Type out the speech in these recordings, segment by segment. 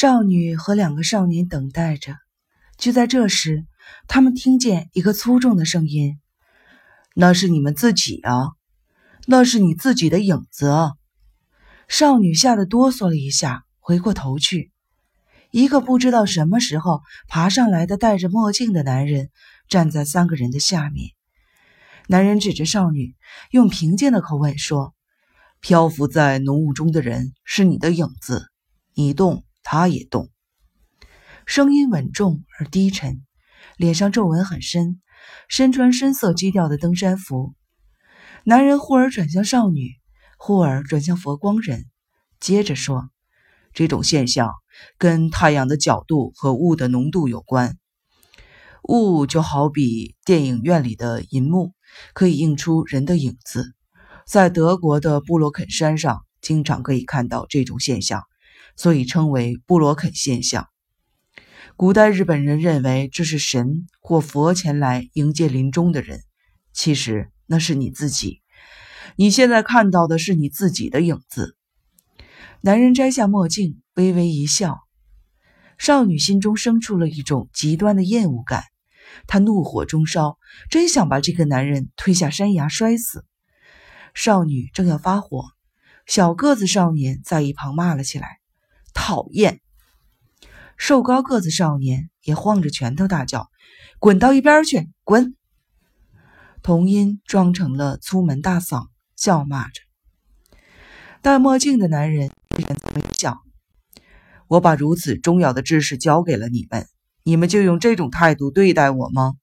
少女和两个少年等待着。就在这时，他们听见一个粗重的声音：“那是你们自己啊，那是你自己的影子啊！”少女吓得哆嗦了一下，回过头去，一个不知道什么时候爬上来的戴着墨镜的男人站在三个人的下面。男人指着少女，用平静的口吻说：“漂浮在浓雾中的人是你的影子，你动，他也动。”声音稳重而低沉，脸上皱纹很深，身穿深色基调的登山服。男人忽而转向少女，忽而转向佛光人，接着说：“这种现象跟太阳的角度和雾的浓度有关。雾就好比电影院里的银幕，可以映出人的影子。在德国的布罗肯山上，经常可以看到这种现象，所以称为布罗肯现象。”古代日本人认为这是神或佛前来迎接临终的人，其实那是你自己。你现在看到的是你自己的影子。男人摘下墨镜，微微一笑。少女心中生出了一种极端的厌恶感，她怒火中烧，真想把这个男人推下山崖摔死。少女正要发火，小个子少年在一旁骂了起来：“讨厌！”瘦高个子少年也晃着拳头大叫：“滚到一边去，滚！”童音装成了粗门大嗓，叫骂着。戴墨镜的男人依然微笑：“我把如此重要的知识教给了你们，你们就用这种态度对待我吗？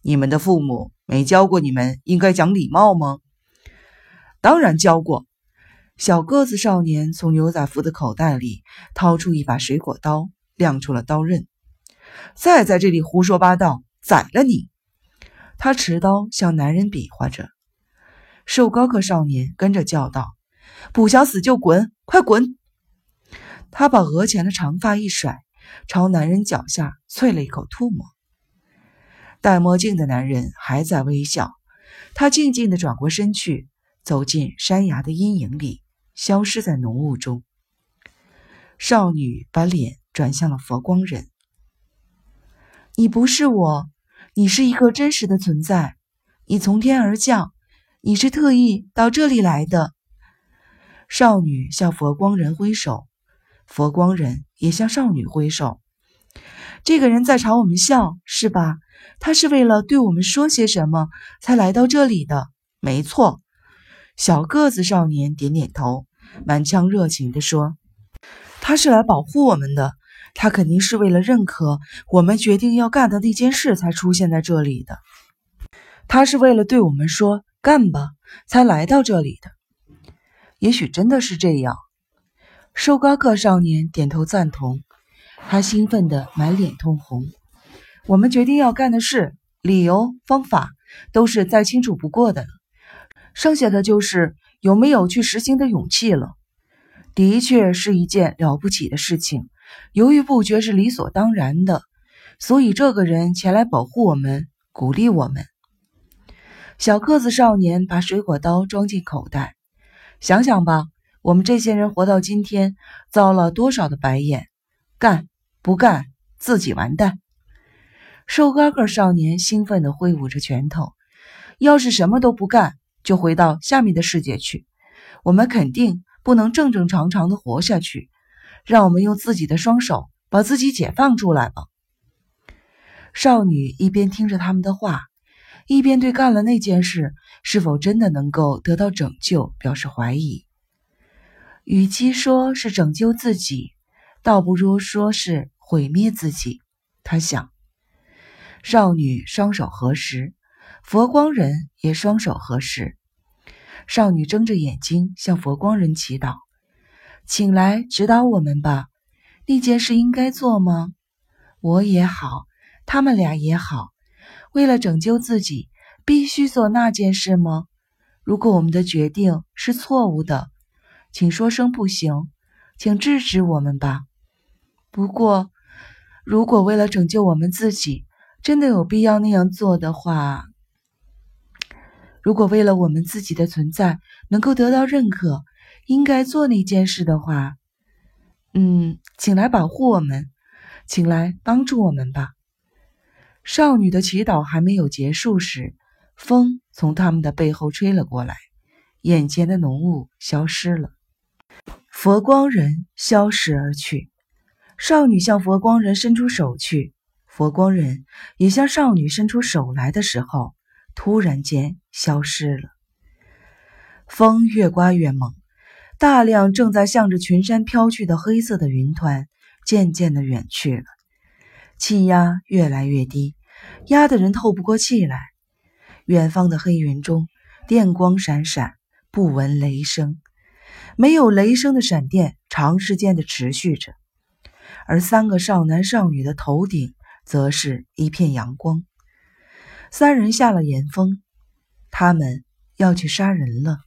你们的父母没教过你们应该讲礼貌吗？”“当然教过。”小个子少年从牛仔服的口袋里掏出一把水果刀。亮出了刀刃，再在这里胡说八道，宰了你！他持刀向男人比划着。瘦高个少年跟着叫道：“不想死就滚，快滚！”他把额前的长发一甩，朝男人脚下啐了一口唾沫。戴墨镜的男人还在微笑，他静静地转过身去，走进山崖的阴影里，消失在浓雾中。少女把脸。转向了佛光人。你不是我，你是一个真实的存在。你从天而降，你是特意到这里来的。少女向佛光人挥手，佛光人也向少女挥手。这个人在朝我们笑，是吧？他是为了对我们说些什么才来到这里的？没错。小个子少年点点头，满腔热情地说：“他是来保护我们的。”他肯定是为了认可我们决定要干的那件事才出现在这里的。他是为了对我们说“干吧”才来到这里的。也许真的是这样。瘦高个少年点头赞同，他兴奋得满脸通红。我们决定要干的事，理由、方法都是再清楚不过的了，剩下的就是有没有去实行的勇气了。的确是一件了不起的事情。犹豫不决是理所当然的，所以这个人前来保护我们，鼓励我们。小个子少年把水果刀装进口袋，想想吧，我们这些人活到今天，遭了多少的白眼？干不干，自己完蛋！瘦高个少年兴奋地挥舞着拳头，要是什么都不干，就回到下面的世界去。我们肯定不能正正常常的活下去。让我们用自己的双手把自己解放出来吧。少女一边听着他们的话，一边对干了那件事是否真的能够得到拯救表示怀疑。与其说是拯救自己，倒不如说是毁灭自己。她想。少女双手合十，佛光人也双手合十。少女睁着眼睛向佛光人祈祷。请来指导我们吧，那件事应该做吗？我也好，他们俩也好，为了拯救自己，必须做那件事吗？如果我们的决定是错误的，请说声不行，请制止我们吧。不过，如果为了拯救我们自己，真的有必要那样做的话，如果为了我们自己的存在能够得到认可。应该做那件事的话，嗯，请来保护我们，请来帮助我们吧。少女的祈祷还没有结束时，风从他们的背后吹了过来，眼前的浓雾消失了，佛光人消失而去。少女向佛光人伸出手去，佛光人也向少女伸出手来的时候，突然间消失了。风越刮越猛。大量正在向着群山飘去的黑色的云团渐渐的远去了，气压越来越低，压得人透不过气来。远方的黑云中，电光闪闪，不闻雷声，没有雷声的闪电长时间的持续着，而三个少男少女的头顶则是一片阳光。三人下了岩峰，他们要去杀人了。